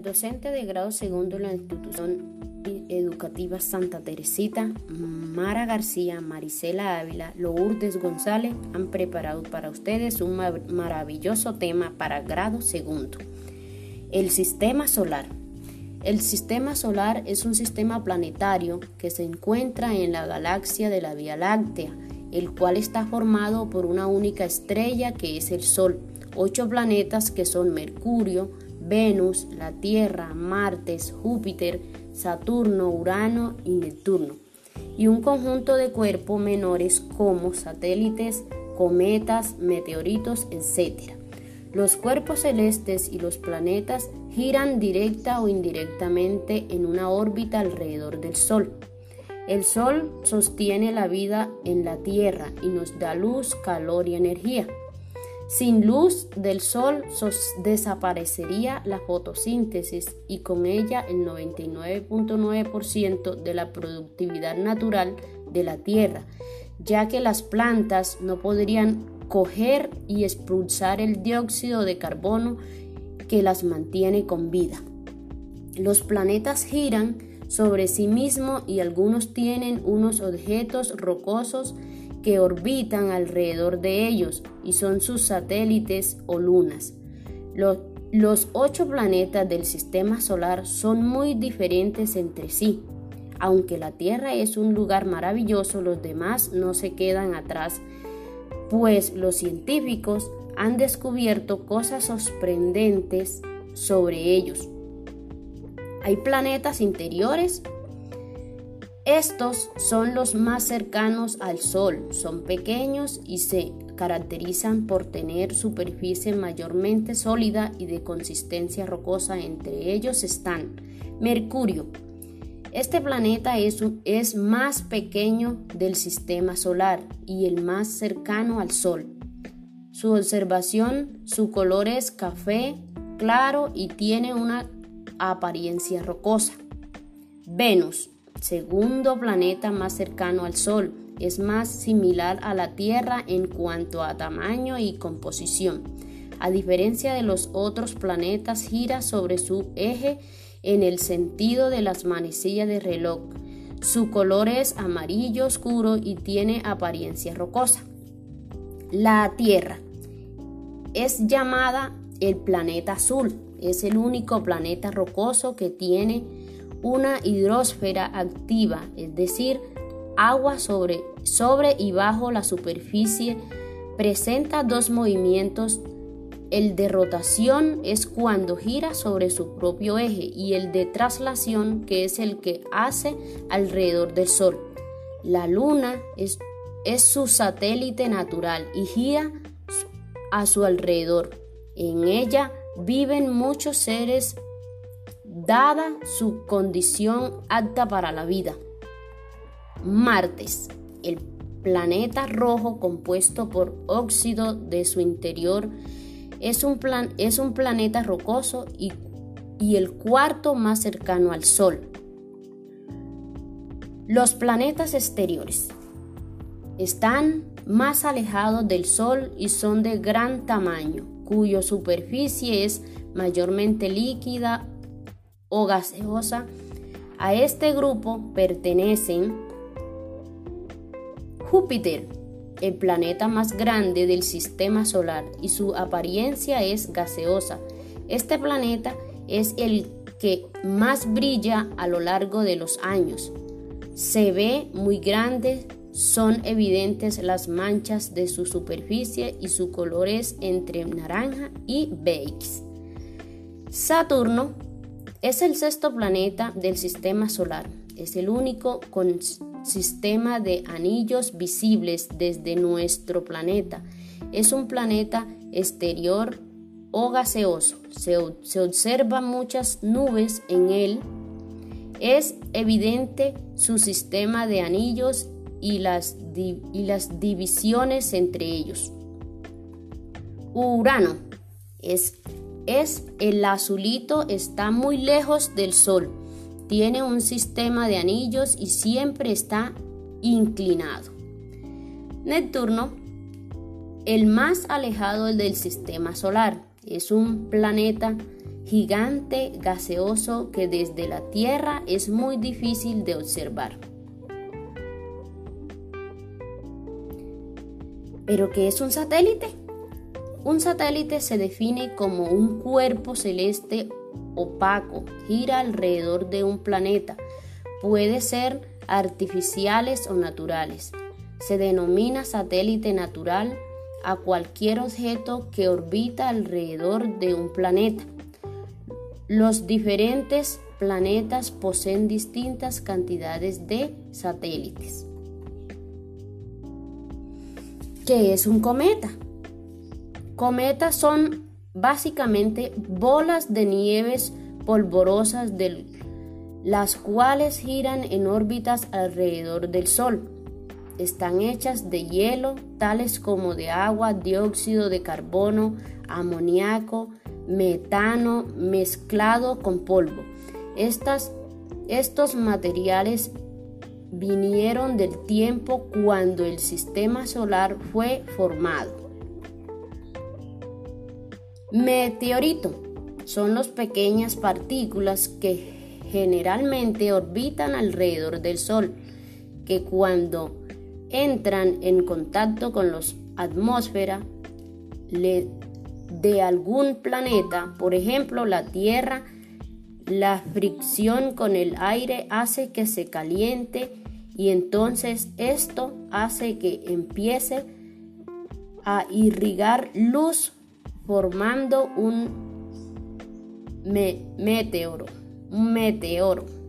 Docentes de grado segundo en la institución educativa Santa Teresita, Mara García, Marisela Ávila, Lourdes González han preparado para ustedes un maravilloso tema para grado segundo. El sistema solar. El sistema solar es un sistema planetario que se encuentra en la galaxia de la Vía Láctea, el cual está formado por una única estrella que es el Sol, ocho planetas que son Mercurio, Venus, la Tierra, Marte, Júpiter, Saturno, Urano y Neptuno, y un conjunto de cuerpos menores como satélites, cometas, meteoritos, etc. Los cuerpos celestes y los planetas giran directa o indirectamente en una órbita alrededor del Sol. El Sol sostiene la vida en la Tierra y nos da luz, calor y energía. Sin luz del Sol desaparecería la fotosíntesis y con ella el 99.9% de la productividad natural de la Tierra, ya que las plantas no podrían coger y expulsar el dióxido de carbono que las mantiene con vida. Los planetas giran sobre sí mismos y algunos tienen unos objetos rocosos que orbitan alrededor de ellos y son sus satélites o lunas. Los, ocho planetas del sistema solar son muy diferentes entre sí. Aunque la Tierra es un lugar maravilloso, los demás no se quedan atrás, pues los científicos han descubierto cosas sorprendentes sobre ellos. Hay planetas interiores. Estos son los más cercanos al Sol, son pequeños y se caracterizan por tener superficie mayormente sólida y de consistencia rocosa. Entre ellos están Mercurio. Este planeta es, es más pequeño del sistema solar y el más cercano al Sol. Su observación, su color es café claro y tiene una apariencia rocosa. Venus, segundo planeta más cercano al Sol, es más similar a la Tierra en cuanto a tamaño y composición. A diferencia de los otros planetas, gira sobre su eje en el sentido de las manecillas de reloj. Su color es amarillo oscuro y tiene apariencia rocosa. La Tierra es llamada el planeta azul. Es el único planeta rocoso que tiene una hidrosfera activa, es decir, agua sobre, sobre y bajo la superficie. Presenta dos movimientos. El de rotación es cuando gira sobre su propio eje y el de traslación que es el que hace alrededor del Sol. La Luna es, es su satélite natural y gira a su alrededor. En ella viven muchos seres dada su condición apta para la vida. Martes, el planeta rojo compuesto por óxido de su interior, es un, plan, es un planeta rocoso y, y el cuarto más cercano al Sol. Los planetas exteriores están más alejados del Sol y son de gran tamaño, cuya superficie es mayormente líquida gaseosa. A este grupo pertenecen Júpiter, el planeta más grande del sistema solar, y su apariencia es gaseosa. Este planeta es el que más brilla a lo largo de los años. Se ve muy grande, son evidentes las manchas de su superficie y su color es entre naranja y beige. Saturno es el sexto planeta del sistema solar. Es el único con sistema de anillos visibles desde nuestro planeta. Es un planeta exterior o gaseoso. Se, se observan muchas nubes en él. Es evidente su sistema de anillos y las, y las divisiones entre ellos. Urano es, es el azulito, está muy lejos del Sol, tiene un sistema de anillos y siempre está inclinado. Neptuno, el más alejado del sistema solar, es un planeta gigante gaseoso que desde la Tierra es muy difícil de observar. ¿Pero qué es un satélite? Un satélite se define como un cuerpo celeste opaco, gira alrededor de un planeta. Puede ser artificiales o naturales. Se denomina satélite natural a cualquier objeto que orbita alrededor de un planeta. Los diferentes planetas poseen distintas cantidades de satélites. ¿Qué es un cometa? Cometas son básicamente bolas de nieves polvorosas de las cuales giran en órbitas alrededor del Sol. Están hechas de hielo, tales como de agua, dióxido de carbono, amoníaco, metano mezclado con polvo. Estas, estos materiales vinieron del tiempo cuando el sistema solar fue formado. Meteorito son las pequeñas partículas que generalmente orbitan alrededor del Sol, que cuando entran en contacto con la atmósfera de algún planeta, por ejemplo la Tierra, la fricción con el aire hace que se caliente y entonces esto hace que empiece a irrigar luz formando un meteoro, un meteoro.